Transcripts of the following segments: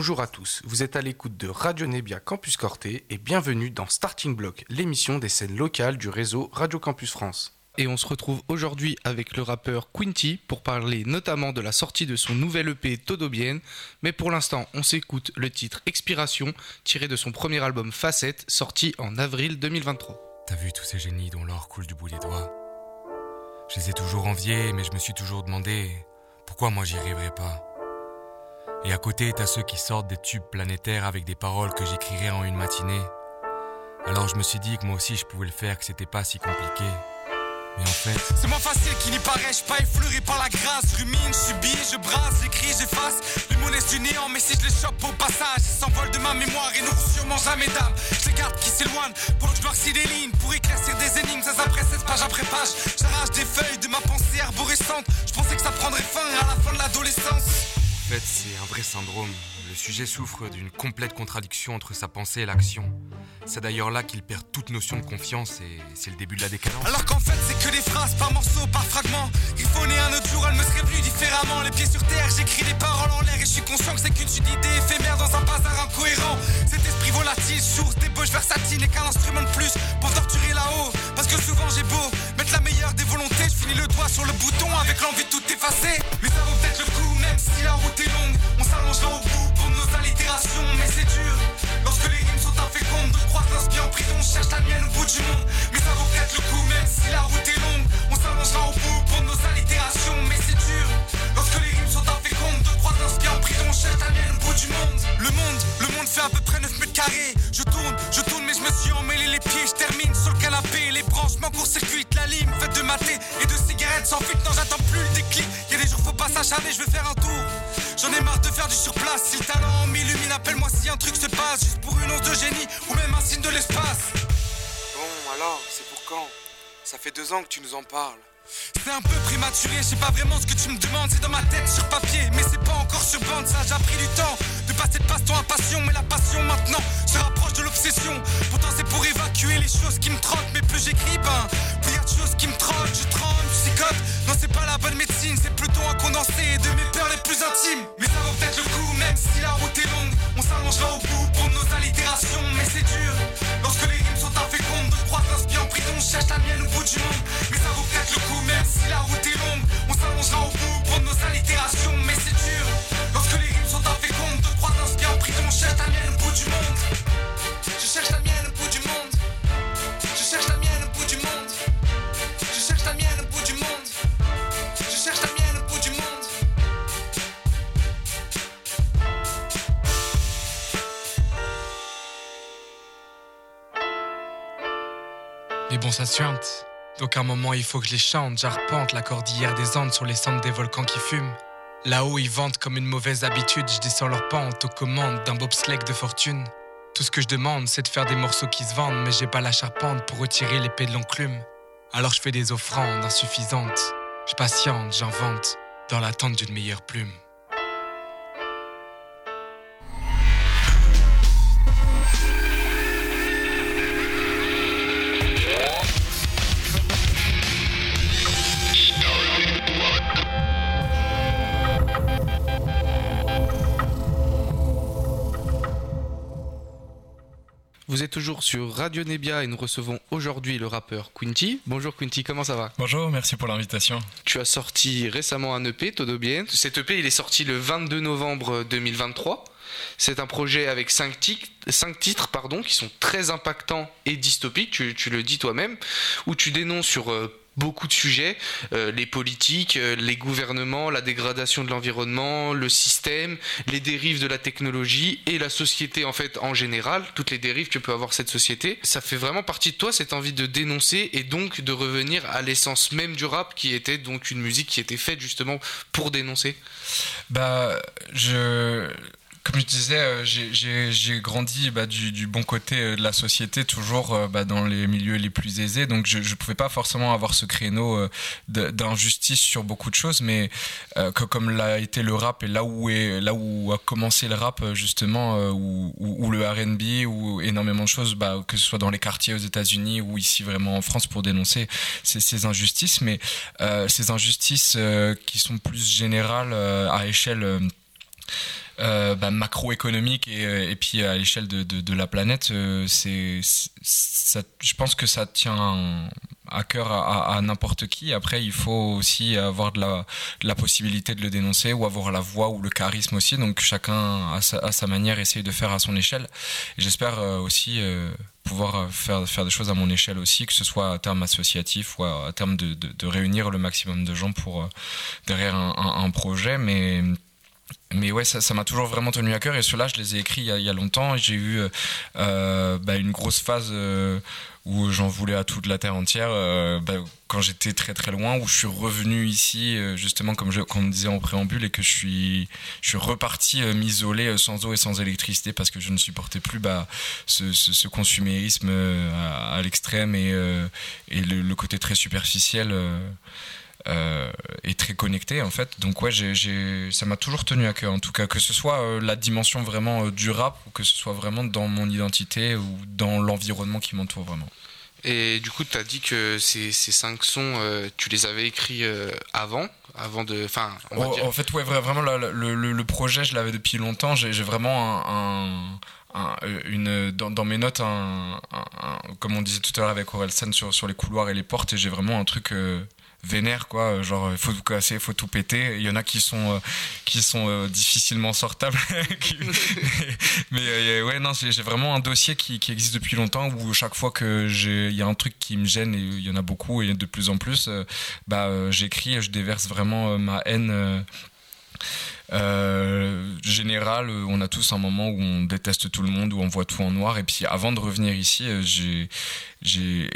Bonjour à tous, vous êtes à l'écoute de Radio Nebia Campus Corté et bienvenue dans Starting Block, l'émission des scènes locales du réseau Radio Campus France. Et on se retrouve aujourd'hui avec le rappeur Quinty pour parler notamment de la sortie de son nouvel EP Todo Bien. Mais pour l'instant, on s'écoute le titre Expiration, tiré de son premier album Facette, sorti en avril 2023. T'as vu tous ces génies dont l'or coule du bout des doigts? Je les ai toujours enviés, mais je me suis toujours demandé pourquoi moi j'y arriverais pas. Et à côté, t'as ceux qui sortent des tubes planétaires avec des paroles que j'écrirais en une matinée. Alors je me suis dit que moi aussi je pouvais le faire, que c'était pas si compliqué. Mais en fait. C'est moins facile qu'il n'y paraît, je pas effleuré par la grâce. Rumine, subis, je brasse, j'écris, j'efface. Les mots laissent du néant, mais si je les chope au passage, ils s'envolent de ma mémoire et n'auront sûrement jamais d'âme. Je les garde qui s'éloignent, pour que je noircis des lignes, pour éclaircir des énigmes, ça après 16 page après page. J'arrache des feuilles de ma pensée arborescente. Je pensais que ça prendrait fin à la fin de l'adolescence. En fait, c'est un vrai syndrome. Le sujet souffre d'une complète contradiction entre sa pensée et l'action. C'est d'ailleurs là qu'il perd toute notion de confiance et c'est le début de la décadence. Alors qu'en fait, c'est que des phrases par morceaux, par fragments. Griffonner un autre jour, elle me serait venue différemment. Les pieds sur terre, j'écris des paroles en l'air et je suis conscient que c'est qu'une suite d'idées éphémères dans un bazar incohérent. Cet esprit volatile, source d'ébauche versatile n'est qu'un instrument de plus pour torturer là-haut. Parce que souvent j'ai beau mettre la meilleure des volontés, je finis le doigt sur le bouton avec l'envie de tout effacer. Mais ça vaut peut-être le coup, même si la route est longue, on s'allongera au bout pour nos allitérations. Mais c'est dur lorsque les rimes sont infécondes. De qu'un bien en prison cherche la mienne au bout du monde. Mais ça peut-être le coup, même si la route est longue, on s'allongera au bout pour nos allitérations. Mais c'est dur lorsque les rimes sont infécondes. De croire qu'un bien en prison cherche la mienne au bout du monde. Le monde, le monde fait à peu près 9 mètres carrés. Je tourne, je tourne, mais je me suis emmêlé les pieds. Je termine sur le canapé, les branches m'encourt-circuitent. La lime faite de maté et de cigarettes sans filtre. Non, j'attends plus le déclic. Y a des jours, faut pas s'acharner, je vais faire un tour. J'en ai marre de faire du surplace. Si le talent m'illumine, appelle-moi si un truc se passe. Juste pour une once de génie ou même un signe de l'espace. Bon, alors, c'est pour quand? Ça fait deux ans que tu nous en parles. C'est un peu prématuré, je sais pas vraiment ce que tu me demandes, c'est dans ma tête sur papier, mais c'est pas encore sur bande, ça j'ai pris du temps de passer de passe-temps à passion, mais la passion maintenant se rapproche de l'obsession. Pourtant c'est pour évacuer les choses qui me trottent, mais plus j'écris, ben plus y a de choses qui me trottent, je tremble, je psychote. Non c'est pas la bonne médecine, c'est plutôt un condensé de mes peurs les plus intimes. Mais ça vaut peut-être le coup, même si la route est longue, on s'allongera au bout pour nos allitérations, mais c'est dur. Lorsque les rimes sont infécondes, de croire qu'un en prison cherche la mienne au bout du monde, mais ça vaut peut-être le coup. Même si la route est longue, on s'allongera au bout pour nos allitérations, mais c'est dur. Lorsque les rimes sont infécondes, de d'un bien en prison, cherche la mienne au bout du monde. Mais bon, ça suinte. Donc un moment, il faut que je les chante. J'arpente la cordillère des Andes sur les cendres des volcans qui fument. Là-haut, ils vantent comme une mauvaise habitude. Je descends leur pente aux commandes d'un bobsleigh de fortune. Tout ce que je demande, c'est de faire des morceaux qui se vendent, mais j'ai pas la charpente pour retirer l'épée de l'enclume. Alors je fais des offrandes insuffisantes. Je patiente, j'invente, dans l'attente d'une meilleure plume. Vous êtes toujours sur Radio Nebia et nous recevons aujourd'hui le rappeur Quinty. Bonjour Quinty, comment ça va? Bonjour, merci pour l'invitation. Tu as sorti récemment un EP, Todo Bien. Cet EP, il est sorti le 22 novembre 2023. C'est un projet avec 5 titres, cinq titres pardon, qui sont très impactants et dystopiques, tu, tu le dis toi-même, où tu dénonces sur euh, beaucoup de sujets, euh, les politiques, euh, les gouvernements, la dégradation de l'environnement, le système, les dérives de la technologie et la société en fait en général, toutes les dérives que peut avoir cette société. Ça fait vraiment partie de toi cette envie de dénoncer et donc de revenir à l'essence même du rap qui était donc une musique qui était faite justement pour dénoncer. Bah, je comme je disais, euh, j'ai- grandi bah, du, bon côté euh, de la société, toujours euh, bah, dans les milieux les plus aisés. Donc, je ne pouvais pas forcément avoir ce créneau d'injustice sur beaucoup de choses, mais que, comme l'a été le rap et là où, là où a commencé le rap, justement, ou, le RB, ou énormément de choses, bah, que ce soit dans les quartiers aux États-Unis ou ici vraiment en France pour dénoncer ces, ces injustices, mais ces injustices qui sont plus générales à échelle. Euh, euh, bah, macroéconomique et, et, puis à l'échelle de, la planète, c'est, je pense que ça tient à cœur à, n'importe qui. Après, il faut aussi avoir de la, possibilité de le dénoncer ou avoir la voix ou le charisme aussi. Donc chacun à sa, manière essaye de faire à son échelle. J'espère aussi euh, pouvoir faire, faire des choses à mon échelle aussi, que ce soit à terme associatif ou à, terme de, réunir le maximum de gens pour derrière un, un, un projet. Mais mais ouais, ça, m'a toujours vraiment tenu à cœur et ceux-là, je les ai écrits il y a, longtemps. J'ai eu euh, bah, une grosse phase euh, où j'en voulais à toute la terre entière euh, bah, quand j'étais très très loin, où je suis revenu ici euh, justement comme, comme on me disait en préambule et que je suis, je suis reparti euh, m'isoler sans eau et sans électricité parce que je ne supportais plus bah, ce, consumérisme à, l'extrême et, et le, côté très superficiel euh, est très connecté en fait. Donc ouais, j'ai, j'ai, ça m'a toujours tenu à cœur en tout cas, que ce soit euh, la dimension vraiment euh, du rap ou que ce soit vraiment dans mon identité ou dans l'environnement qui m'entoure vraiment. Et du coup, tu as dit que ces, ces cinq sons, euh, tu les avais écrits avant, avant de, enfin, oh, en fait, ouais, vraiment le, le, le, projet, je l'avais depuis longtemps. J'ai, j'ai vraiment un, un une, dans, dans, mes notes, un, un, comme on disait tout à l'heure avec Orelsan sur, sur les couloirs et les portes, et j'ai vraiment un truc euh, vénère quoi. Genre il faut tout casser il faut tout péter. Il y en a qui sont euh, qui sont euh, difficilement sortables. Mais euh, ouais non j'ai vraiment un dossier qui, qui, existe depuis longtemps où chaque fois que j'ai il y a un truc qui me gêne et il y en a beaucoup et de plus en plus bah j'écris je déverse vraiment ma haine euh, général, on a tous un moment où on déteste tout le monde, où on voit tout en noir. Et puis avant de revenir ici, euh,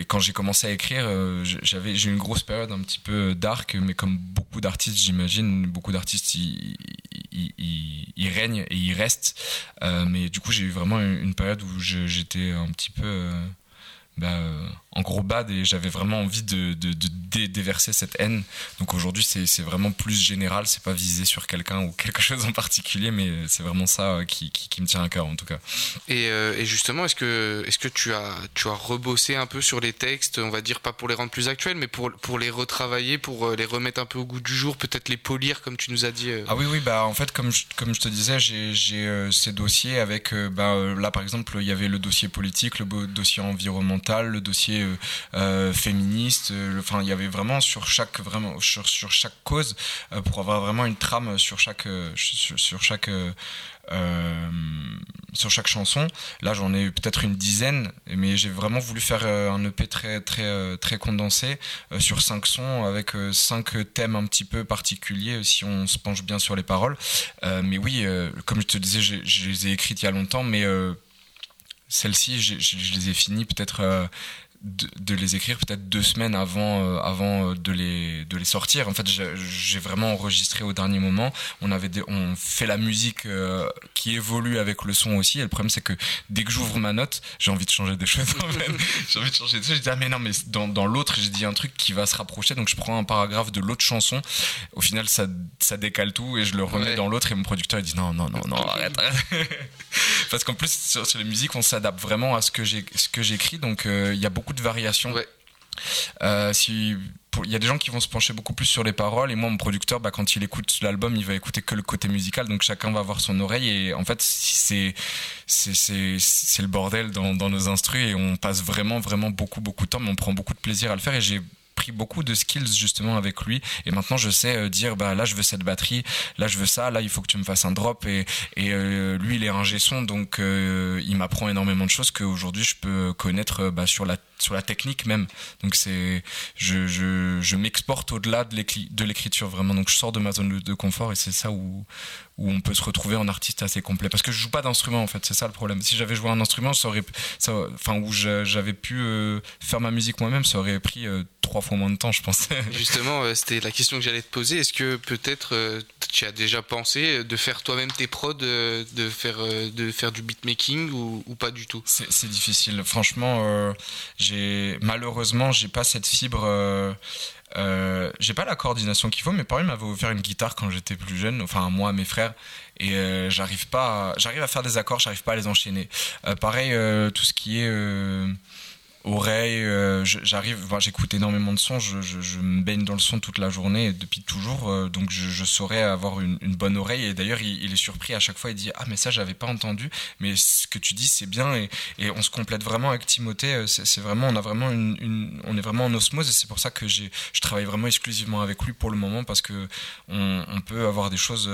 quand j'ai commencé à écrire, euh, j'avais, j'ai eu une grosse période un petit peu dark, mais comme beaucoup d'artistes, j'imagine, beaucoup d'artistes, ils, règnent et ils restent. Euh, mais du coup, j'ai eu vraiment une période où j'étais un petit peu euh, bah, euh, en gros bad et j'avais vraiment envie de, de, de dé déverser cette haine. Donc aujourd'hui, c'est vraiment plus général, c'est pas visé sur quelqu'un ou quelque chose en particulier, mais c'est vraiment ça qui, qui, qui, me tient à cœur en tout cas. Et, euh, et justement, est-ce que, est -ce que tu, as, tu as rebossé un peu sur les textes, on va dire pas pour les rendre plus actuels, mais pour, pour les retravailler, pour euh, les remettre un peu au goût du jour, peut-être les polir comme tu nous as dit Ah oui, oui, bah en fait, comme je, comme je te disais, j'ai euh, ces dossiers avec, euh, bah, là par exemple, il y avait le dossier politique, le dossier environnemental le dossier euh, euh féministe. Euh, enfin, il y avait vraiment sur chaque vraiment sur, chaque cause pour avoir vraiment une trame sur chaque sur, chaque sur chaque chanson. Là, j'en ai eu peut-être une dizaine, mais j'ai vraiment voulu faire un EP très très très condensé sur cinq sons avec cinq thèmes un petit peu particuliers si on se penche bien sur les paroles. Mais oui, comme je te disais, je les ai écrites il y a longtemps, mais celles-ci, je, les ai finies peut-être de, de, les écrire peut-être deux semaines avant, euh, avant de, les, de les sortir. En fait, j'ai vraiment enregistré au dernier moment. On, avait des, on fait la musique euh, qui évolue avec le son aussi. Et le problème, c'est que dès que j'ouvre ma note, j'ai envie de changer des choses. j'ai envie de changer des choses. Je dis, ah, mais non, mais dans, dans l'autre, j'ai dit un truc qui va se rapprocher. Donc, je prends un paragraphe de l'autre chanson. Au final, ça, ça décale tout et je le remets ouais. dans l'autre. Et mon producteur, il dit, non, non, non, non, arrête. arrête. Parce qu'en plus, sur, sur les musiques, on s'adapte vraiment à ce que j'écris. Donc, il euh, y a beaucoup de variations. Ouais. Euh, si il y a des gens qui vont se pencher beaucoup plus sur les paroles et moi mon producteur bah, quand il écoute l'album il va écouter que le côté musical donc chacun va avoir son oreille et en fait c'est c'est le bordel dans, dans nos instrus et on passe vraiment vraiment beaucoup beaucoup de temps mais on prend beaucoup de plaisir à le faire et j'ai pris beaucoup de skills justement avec lui et maintenant je sais euh, dire bah là je veux cette batterie là je veux ça là il faut que tu me fasses un drop et, et euh, lui il est un son donc euh, il m'apprend énormément de choses qu'aujourd'hui je peux connaître bah, sur la sur la technique même. Donc c'est je, je, je m'exporte au-delà de l'écriture vraiment. Donc je sors de ma zone de confort et c'est ça où où on peut se retrouver en artiste assez complet. Parce que je joue pas d'instrument en fait c'est ça le problème. Si j'avais joué un instrument ça aurait ça enfin où j'avais pu euh, faire ma musique moi-même ça aurait pris euh, trois fois moins de temps je pense. Justement euh, c'était la question que j'allais te poser. Est-ce que peut-être euh, tu as déjà pensé de faire toi-même tes prods de faire de faire du beatmaking ou, ou pas du tout? C'est difficile. Franchement j'ai malheureusement j'ai pas cette fibre euh, j'ai pas la coordination qu'il faut, mes parents m'avaient offert une guitare quand j'étais plus jeune, enfin moi, mes frères, et euh, j'arrive pas, j'arrive à faire des accords, j'arrive pas à les enchaîner. Euh, pareil, euh, tout ce qui est oreille. euh, J'arrive, j'écoute énormément de sons. Je, je- je me baigne dans le son toute la journée depuis toujours. euh, donc je, je saurais avoir une, une bonne oreille. Et d'ailleurs, il, il est surpris à chaque fois. Il dit ah mais ça j'avais pas entendu. Mais ce que tu dis c'est bien et, et on se complète vraiment avec Timothée. euh, C'est vraiment on a vraiment une, une- on est vraiment en osmose et c'est pour ça que je travaille vraiment exclusivement avec lui pour le moment parce que on, on peut avoir des choses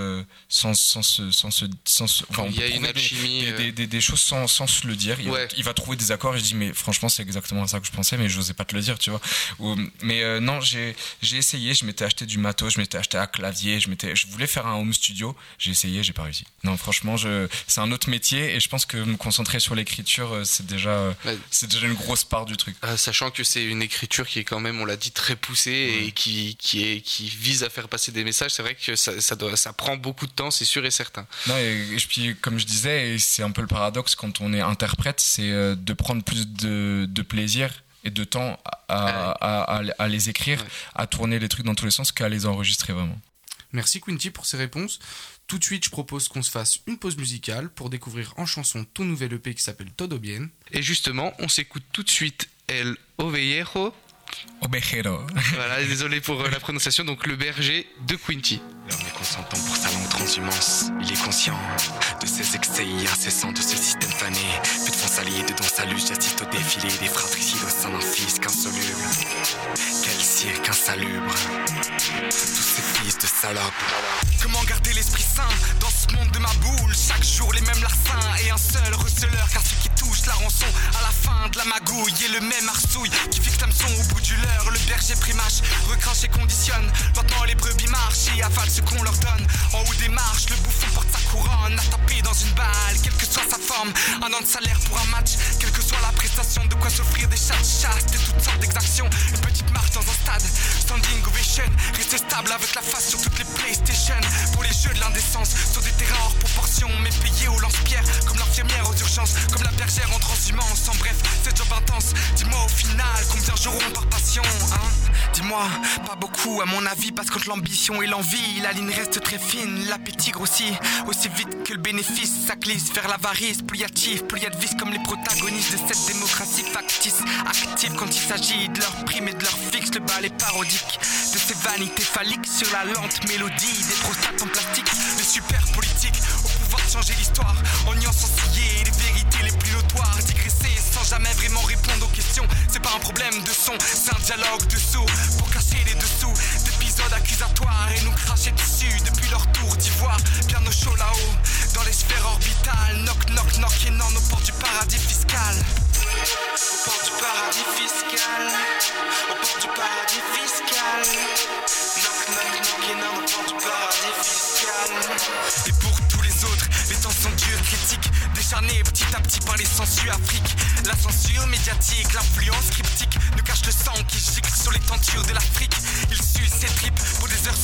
sans sans se sans se sans se- enfin, Il y a une alchimie. des, des- des- des choses sans, sans se le dire. Il, Ouais. il va trouver des accords et je dis mais franchement c'est exactement ça que je pensais mais je n'osais pas te le dire tu vois. Ou- mais euh, non j'ai essayé, je m'étais acheté du matos, je m'étais acheté un clavier, je je voulais faire un home studio, j'ai essayé, j'ai pas réussi. Non franchement c'est un autre métier et je pense que me concentrer sur l'écriture euh, c'est déjà euh, c'est déjà une grosse part du truc. Sachant que c'est une écriture qui est quand même, on l'a dit, très poussée et qui, qui, est, qui vise à faire passer des messages, c'est vrai que ça, ça, doit, ça prend beaucoup de temps, c'est sûr et certain. Non, et, et puis, comme je disais, c'est un peu le paradoxe quand on est interprète, c'est de prendre plus de, de plaisir et de temps à, à- à- à les écrire, Ouais. à tourner les trucs dans tous les sens qu'à les enregistrer vraiment. Merci Quinty pour ces réponses. Tout de suite, je propose qu'on se fasse une pause musicale pour découvrir en chanson ton nouvel EP qui s'appelle Todo Bien. Et justement, on s'écoute tout de suite El Ovejero. Obejero. Voilà, désolé pour euh, la prononciation, donc le berger de Quinty. L'homme est consentant pour sa longue transhumance. Il est conscient de ses excès incessants, de ce système fané. Fait de fonds alliés de dons salut, j'assiste au défilé des fratricides au sein d'un fisc insoluble. Quel cirque insalubre. Tous ces fils de salopes. Comment garder l'esprit sain dans ce monde de ma boule? Chaque jour les mêmes larcins et un seul receleur Car ce qui la rançon. À la fin de la magouille Et le même arsouille qui fixe l'hameçon au bout du leurre. Le berger primache, recrache et conditionne. Lentement les brebis marchent et avalent ce qu'on leur donne. En haut des marches, le bouffon porte couronne À taper dans une balle, quelle que soit sa forme. Un an de salaire pour un match, quelle que soit la prestation De quoi s'offrir des chats chastes et toutes sortes d'exactions. Une petite marche dans un stade, standing ovation Rester stable avec la face sur toutes les PlayStation. Pour les jeux de l'indécence, sur des terrains hors proportion Mais payés au lance-pierre, comme l'infirmière aux urgences Comme la bergère en transhumance, en bref, c'est job intense. Dis-moi au final, combien j'aurai par passion, hein? Dis-moi, pas beaucoup à mon avis Parce qu'entre l'ambition et l'envie, la ligne reste très fine L'appétit grossit, aussi vite que le bénéfice Ça glisse vers l'avarice, y chiffres, plus y a de Comme les protagonistes de cette démocratie factice. Active quand il s'agit de leur prime et de leur fixe. Le bal est parodique de ces vanités phalliques Sur la lente mélodie des prostates en plastique. Les super politiques au pouvoir changer l'histoire En sans scier les vérités les plus notoires. Digresser sans jamais vraiment répondre aux questions. C'est pas un problème de son, c'est un dialogue de sourds Pour cacher les dessous d'épisodes accusatoires Et nous cracher dessus depuis leur tour d'ivoire. Bien au chaud là-haut, dans les sphères orbitales. Knock knock knock et non aux portes du paradis fiscal. Aux portes du paradis fiscal. Aux portes du paradis fiscal. Knock knock knock et non aux portes du paradis fiscal. Et pour tous les autres, Décharnés petit à petit par les sensus Afrique. La censure médiatique, l'influence cryptique Nous cache le sang qui gicle sur les tentures de l'Afrique. Il suce ses tripes pour des heures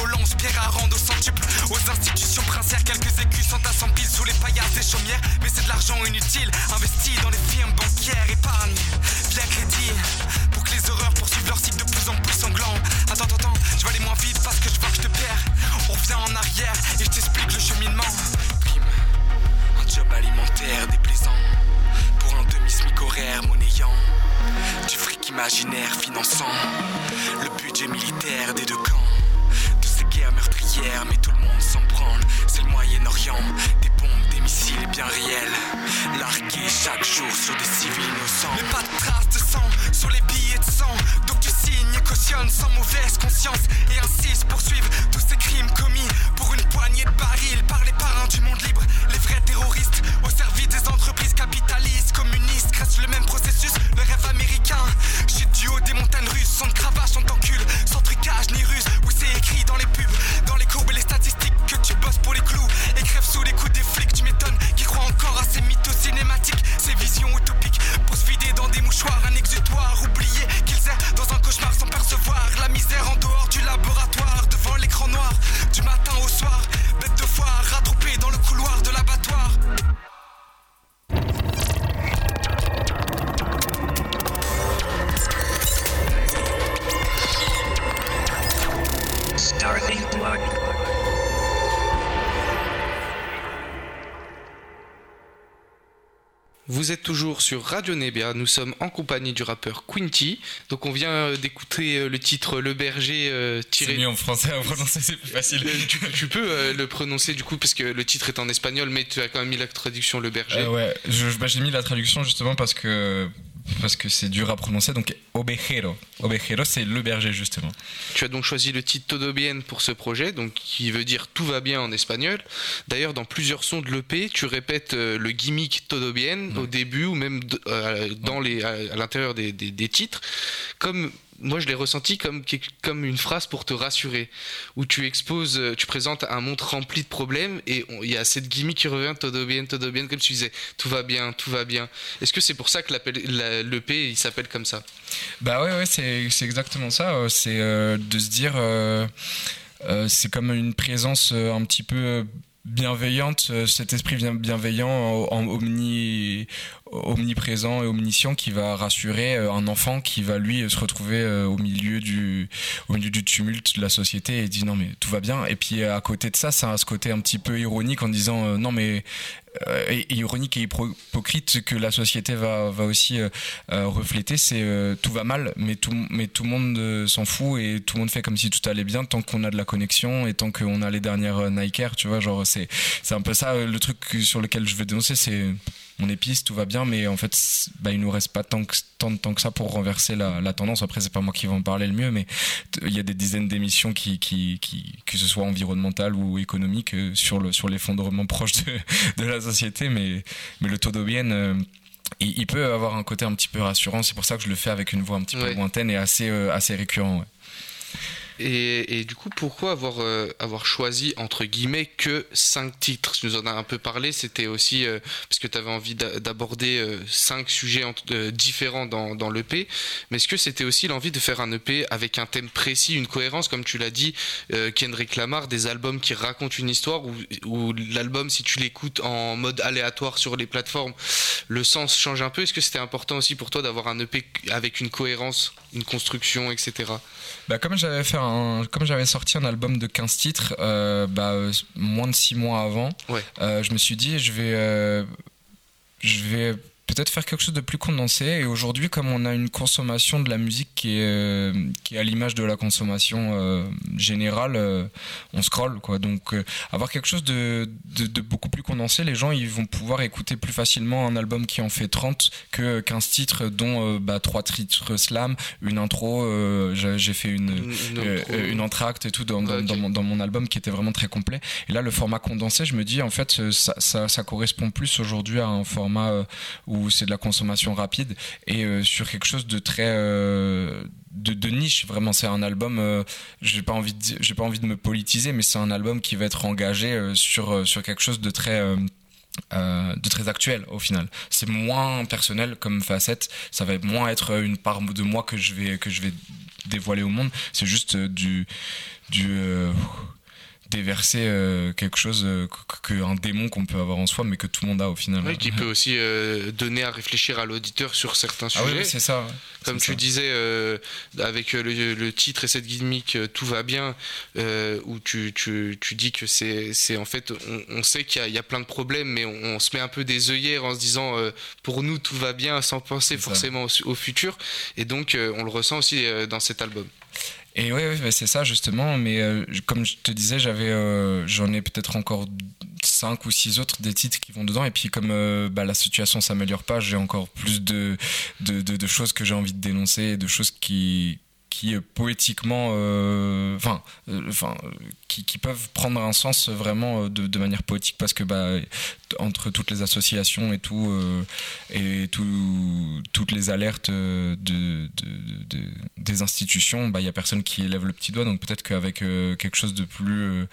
aux lances Pierre à rendre au centuple Aux institutions princières, quelques écus s'entassent en pile sous les paillasses des chaumières Mais c'est de l'argent inutile, investi dans les firmes bancaires Épargne, mouchoirs Un exutoire oublié toujours sur Radio Nebia, nous sommes en compagnie du rappeur Quinty. Donc on vient euh, d'écouter euh, le titre Le Berger euh, tiré... C'est mieux en français à prononcer, c'est plus facile. Tu, tu peux euh, le prononcer du coup parce que le titre est en espagnol mais tu as quand même mis la traduction Le Berger. Euh, ouais, je- bah, j'ai mis la traduction justement parce que parce que c'est dur à prononcer. Donc ovejero, ovejero, c'est le berger justement. Tu as donc choisi le titre Todo Bien pour ce projet, donc qui veut dire tout va bien en espagnol. D'ailleurs, dans plusieurs sons de l'EP, tu répètes euh, le gimmick Todo Bien au début ou même euh, dans les, à, à l'intérieur des, des- des titres. Comme moi, je l'ai ressenti comme, comme une phrase pour te rassurer, où tu exposes, euh, tu présentes un monde rempli de problèmes et il y a cette gimmick qui revient Todo Bien, Todo Bien, comme tu disais, tout va bien, tout va bien. Est-ce que c'est pour ça que l'EP il s'appelle comme ça? Bah ouais, ouais, c'est exactement ça. euh, C'est euh, de se dire, c'est comme une présence un petit peu bienveillante, cet esprit bien- bienveillant, en, en omni, omniprésent et omniscient qui va rassurer euh, un enfant qui va lui se retrouver euh, au milieu du tumulte de la société et dit non mais tout va bien. Et puis euh, à côté de ça ça a ce côté un petit peu ironique en disant non mais ironique et hypo- hypocrite que la société va, va aussi refléter, c'est tout va mal, mais tout, mais tout le monde s'en fout et tout le monde fait comme si tout allait bien tant qu'on a de la connexion et tant qu'on a les dernières Nike Air, tu vois, genre c'est c'est un peu ça le truc sur lequel je veux dénoncer, c'est on piste, tout va bien, mais en fait, bah, il nous reste pas tant, que, tant de temps que ça pour renverser la, la tendance. Après, c'est pas moi qui vais en parler le mieux, mais il y a des dizaines d'émissions qui, qui, qui, que ce soit environnementales ou économiques, euh, sur le sur l'effondrement proche de, de la société, mais, mais le todo bien, euh, il, il peut avoir un côté un petit peu rassurant. C'est pour ça que je le fais avec une voix un petit Ouais. peu lointaine et assez, euh, assez récurrent. ouais. Et, du coup, pourquoi avoir, euh, avoir choisi, entre guillemets, que 5 titres? Tu nous en as un peu parlé, c'était aussi euh, parce que tu avais envie d'a- d'aborder 5 sujets euh, différents dans, dans l'EP, mais est-ce que c'était aussi l'envie de faire un EP avec un thème précis, une cohérence, comme tu l'as dit, euh, Kendrick Lamar, des albums qui racontent une histoire, où l'album, si tu l'écoutes en mode aléatoire sur les plateformes, le sens change un peu? Est-ce que c'était important aussi pour toi d'avoir un EP avec une cohérence, une construction, etc. Bah, comme j'avais fait comme j'avais sorti un album de 15 titres, euh, bah, moins de 6 mois avant, Ouais. euh, je me suis dit, je vais, euh, je vais peut-être faire quelque chose de plus condensé. Et aujourd'hui, comme on a une consommation de la musique qui est, euh, qui est à l'image de la consommation euh, générale, euh, on scroll, quoi. Donc, avoir quelque chose de, de, de beaucoup plus condensé, les gens, ils vont pouvoir écouter plus facilement un album qui en fait 30 que 15 titres, dont bah, 3 titres slam, une intro, j'ai fait une, Une- une intro. une entracte et tout dans, dans, mon, dans mon album qui était vraiment très complet. Et là, le format condensé, je me dis, en fait, ça, ça, ça correspond plus aujourd'hui à un format euh, c'est de la consommation rapide et euh, sur quelque chose de très. euh, de, niche vraiment c'est un album euh, j'ai pas envie j'ai pas envie de me politiser mais c'est un album qui va être engagé sur sur quelque chose de très de très actuel au final. C'est moins personnel comme facette, ça va moins être une part de moi que je vais que je vais dévoiler au monde. C'est juste du du déverser euh, quelque chose euh, que- que un démon qu'on peut avoir en soi, mais que tout le monde a au final. Oui, qui peut aussi euh, donner à réfléchir à l'auditeur sur certains Ah sujets. oui, c'est ça. Comme tu ça. disais, euh, avec le, le titre et cette gimmick, tout va bien, où tu, tu, tu dis que c'est c'est en fait, on, on sait qu'il y, a- il y a plein de problèmes, mais on, on se met un peu des œillères en se disant, pour nous, tout va bien, sans penser forcément au, au futur. Et donc, on le ressent aussi dans cet album. Et oui, c'est ça justement. Mais euh, comme je te disais, j'avais, euh, j'en ai peut-être encore cinq ou six autres des titres qui vont dedans. Et puis comme euh, bah, la situation s'améliore pas, j'ai encore plus de, choses que j'ai envie de dénoncer, de choses qui qui poétiquement, enfin, enfin, qui, peuvent prendre un sens vraiment de, de manière poétique parce que bah, entre toutes les associations et tout euh, et tout, toutes les alertes euh, de, de- de- des institutions, bah, il y a personne qui élève le petit doigt. Donc peut-être qu'avec euh, quelque chose de plus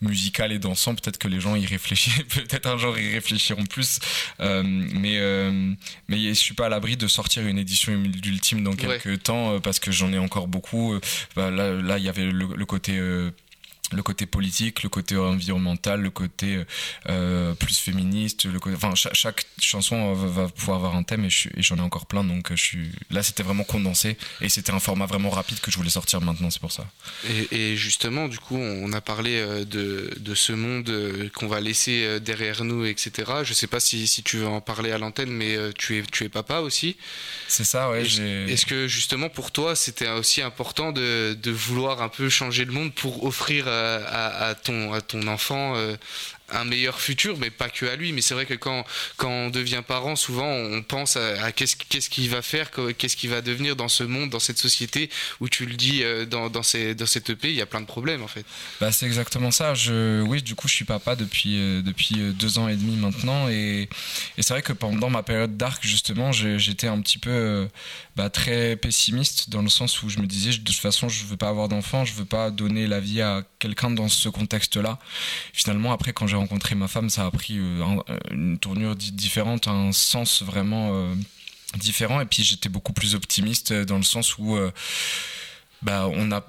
musical et dansant, peut-être que les gens y réfléchissent, peut-être un jour y réfléchiront plus. Euh, mais euh, mais je suis pas à l'abri de sortir une édition ultime dans quelques temps parce que j'en ai encore beaucoup. Bah, là, là, il y avait le, le côté euh, le côté politique, le côté environnemental, le côté euh, plus féministe, le côté, enfin chaque, chanson va, pouvoir avoir un thème et j'en ai encore plein donc je suis là c'était vraiment condensé et c'était un format vraiment rapide que je voulais sortir maintenant c'est pour ça. Et, justement du coup on a parlé euh, de, de ce monde euh, qu'on va laisser derrière nous etc. Je sais pas si, si tu veux en parler à l'antenne mais tu es tu es papa aussi. C'est ça ouais. Est-ce que justement pour toi c'était aussi important de, de vouloir un peu changer le monde pour offrir à, ton, à ton enfant euh, un meilleur futur, mais pas que à lui. Mais c'est vrai que quand, quand on devient parent, souvent on pense à, qu'est-ce qu'il va faire, qu'est-ce qu'il va devenir dans ce monde, dans cette société où tu le dis euh, dans, dans, ces, dans cette EP, il y a plein de problèmes en fait. Bah, c'est exactement ça. Je, oui, du coup, je suis papa depuis, euh, depuis euh, deux ans et demi maintenant. Et, et c'est vrai que pendant ma période d'arc, justement, j'étais un petit peu bah, très pessimiste dans le sens où je me disais, de toute façon, je veux pas avoir d'enfant, je veux pas donner la vie à quelqu'un dans ce contexte-là. Finalement, après, quand j'ai rencontré ma femme, ça a pris euh, euh, une tournure différente, un sens vraiment euh, différent. Et puis j'étais beaucoup plus optimiste dans le sens où bah, on a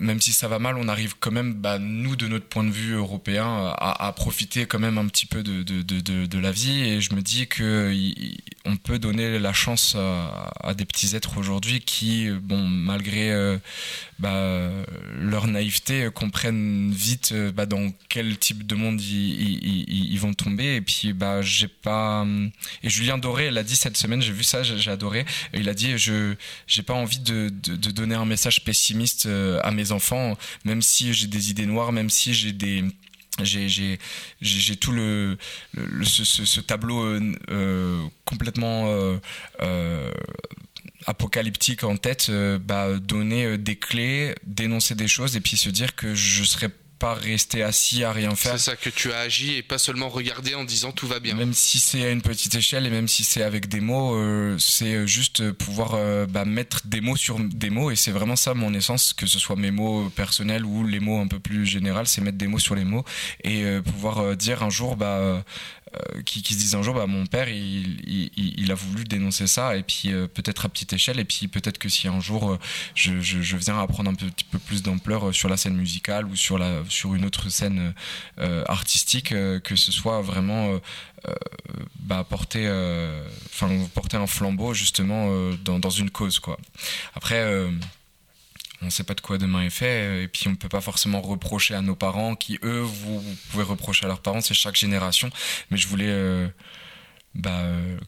même si ça va mal, on arrive quand même, bah, nous, de notre point de vue européen, à, profiter quand même un petit peu de, de, de, la vie. Et je me dis que on peut donner la chance à, des petits êtres aujourd'hui qui, bon, malgré euh, bah, leur naïveté, comprennent vite euh, bah, dans quel type de monde ils, vont tomber. Et puis, bah, j'ai pas. Et Julien Doré, elle a dit cette semaine, j'ai vu ça, j'ai adoré. Il a dit, je j'ai pas envie de, de, donner un message pessimiste euh, à mes enfants, même si j'ai des idées noires, même si j'ai des j'ai tout le, ce, tableau euh, euh, complètement euh, apocalyptique en tête bah, donner des clés dénoncer des choses et puis se dire que je serais pas rester assis à rien faire. C'est ça que tu as agi et pas seulement regarder en disant tout va bien. Même si c'est à une petite échelle et même si c'est avec des mots, euh, c'est juste pouvoir euh, bah, mettre des mots sur des mots et c'est vraiment ça mon essence, que ce soit mes mots personnels ou les mots un peu plus généraux, c'est mettre des mots sur les mots et euh, pouvoir dire un jour bah euh, qui, se disent un jour bah, mon père il, a voulu dénoncer ça et puis euh, peut-être à petite échelle et puis peut-être que si un jour euh, je, viens à prendre un petit peu plus d'ampleur sur la scène musicale ou sur, la, sur une autre scène artistique que ce soit vraiment bah, porter, porter un flambeau justement dans, dans, une cause quoi. Après on ne sait pas de quoi demain est fait, et puis on ne peut pas forcément reprocher à nos parents, qui eux, vous, pouvez reprocher à leurs parents, c'est chaque génération, mais je voulais euh, bah,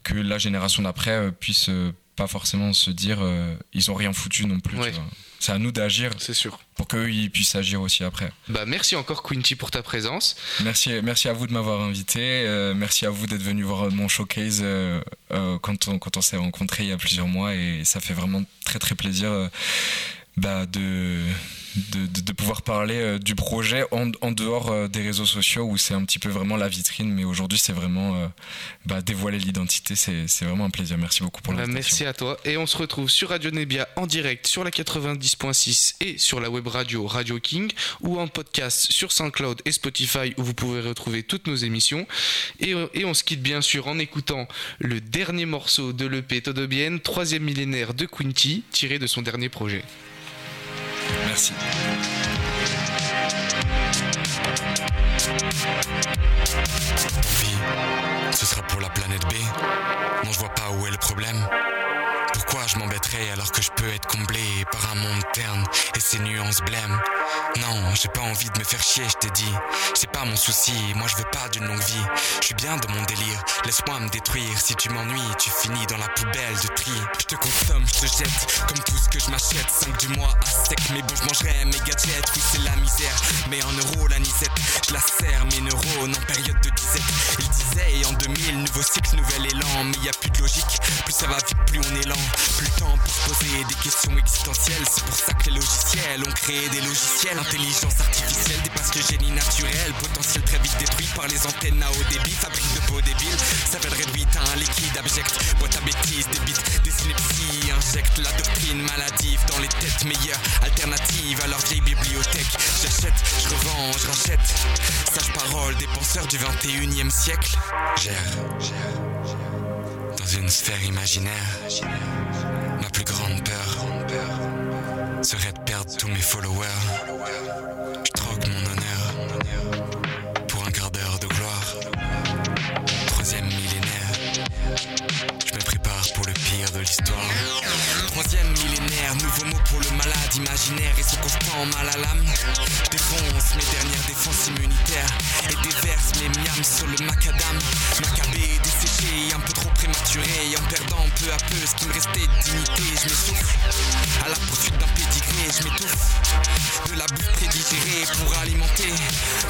que la génération d'après euh, puisse euh, pas forcément se dire ils ont rien foutu non plus. C'est à nous d'agir. C'est sûr. Pour qu'eux ils puissent agir aussi après. Bah merci encore Quinty pour ta présence. Merci, merci à vous de m'avoir invité. merci à vous d'être venu voir mon showcase quand on, quand on s'est rencontrés il y a plusieurs mois et ça fait vraiment très très plaisir bah, de, de, de, pouvoir parler euh, du projet en, en dehors euh, des réseaux sociaux où c'est un petit peu vraiment la vitrine, mais aujourd'hui c'est vraiment euh, bah, dévoiler l'identité, c'est vraiment un plaisir. Merci beaucoup pour bah, l'invitation. Merci à toi et on se retrouve sur Radio Nebia en direct sur la 90.6 et sur la web radio Radio King ou en podcast sur SoundCloud et Spotify où vous pouvez retrouver toutes nos émissions et, et on se quitte bien sûr en écoutant le dernier morceau de l'EP Todobienne, troisième millénaire de Quinty tiré de son dernier projet. Merci. Vie, ce sera pour la planète B. Non, je vois pas où est le problème. Je m'embêterais alors que je peux être comblé par un monde terne et ses nuances blêmes Non, j'ai pas envie de me faire chier, je t'ai dit. C'est pas mon souci, moi je veux pas d'une longue vie. Je suis bien dans mon délire, laisse-moi me détruire. Si tu m'ennuies, tu finis dans la poubelle de tri. Je te consomme, je te jette, comme tout ce que je m'achète. 5 du mois à sec, mais bon, je mangerai mes gadgets. Oui, c'est la misère, mais en euros, la nisette. Je la serre, mes neurones en période de disette. Il disait, en 2000, nouveau cycle, nouvel élan. Mais y a plus de logique, plus ça va vite, plus on est lent. Plus le temps pour se poser des questions existentielles. C'est pour ça que les logiciels ont créé des logiciels. Intelligence artificielle dépasse le génie naturel. Potentiel très vite détruit par les antennes à haut débit. Fabrique de peau débiles. S'appelle réduite à un liquide abject. Boîte à bêtises, des bits, des. Injecte la doctrine maladive dans les têtes meilleures. Alternatives à leur vieille bibliothèque. J'achète, je revends, je rachète. Sage parole des penseurs du 21 e siècle. Gère, gère dans une sphère imaginaire. Ma plus grande peur serait de perdre tous mes followers. Troisième millénaire, nouveau mot pour le malade imaginaire et ce constant mal à l'âme. Défonce mes dernières défenses immunitaires et déverse mes miams sur le macadam. Macabé, desséché, un peu trop prématuré, en perdant peu à peu ce qui me restait de dignité. Je m'essouffle à la poursuite d'un pédigré, je m'étouffe de la bouffe prédigérée pour alimenter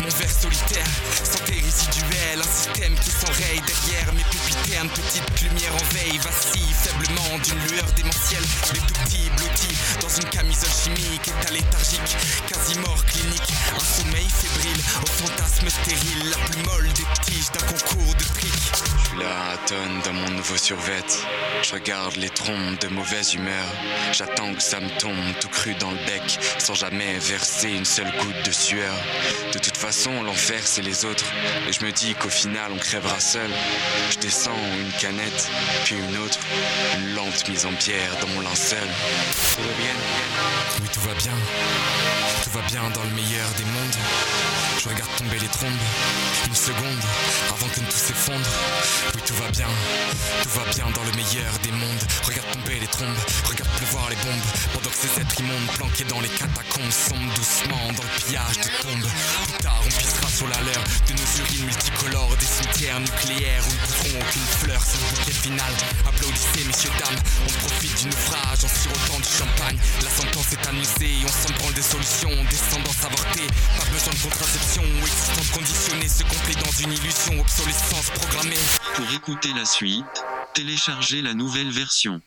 mon verre solitaire. Santé résiduelle, un système qui s'enraye derrière mes pupitaines. Petite lumière en veille, vacille faiblement d'une lueur démentielle. Les tout petits blottis dans une camisole chimique, état léthargique, quasi mort clinique. Un sommeil fébrile au fantasme stérile, la plus molle des tiges d'un concours de triques. Je suis là à tonne dans mon nouveau survêt. Je regarde les trompes de mauvaise humeur. J'attends que ça me tombe tout cru dans le bec, sans jamais verser une seule goutte de sueur. De toute façon, l'enfer c'est les autres. Et je me dis qu'au final on crèvera seul. Je descends une canette, puis une autre. Une lente mise en pierre dans mon linceul. Tout va bien? Oui, tout va bien. Tout va bien dans le meilleur des mondes. Je regarde tomber les trombes. Une seconde avant que tout s'effondre. Oui, tout va bien. Tout va bien dans le meilleur des mondes. Regarde tomber les trombes. Regarde pleuvoir les bombes. Pendant que ces êtres immondes planqués dans les catacombes sombrent doucement dans le pillage des tombes. Plus tard, on pissera sur la leur de nos urines multicolores, des cimetières nucléaires pousseront aucune fleur. C'est le bouquet final. Applaudissez, messieurs, dames. On profite du naufrage en sirotant du champagne. La sentence est annoncée, on s'en prend des solutions. Descendance avortée, pas besoin de contraception. Existence conditionnée, se complète dans une illusion. Obsolescence programmée. Pour écouter la suite, téléchargez la nouvelle version.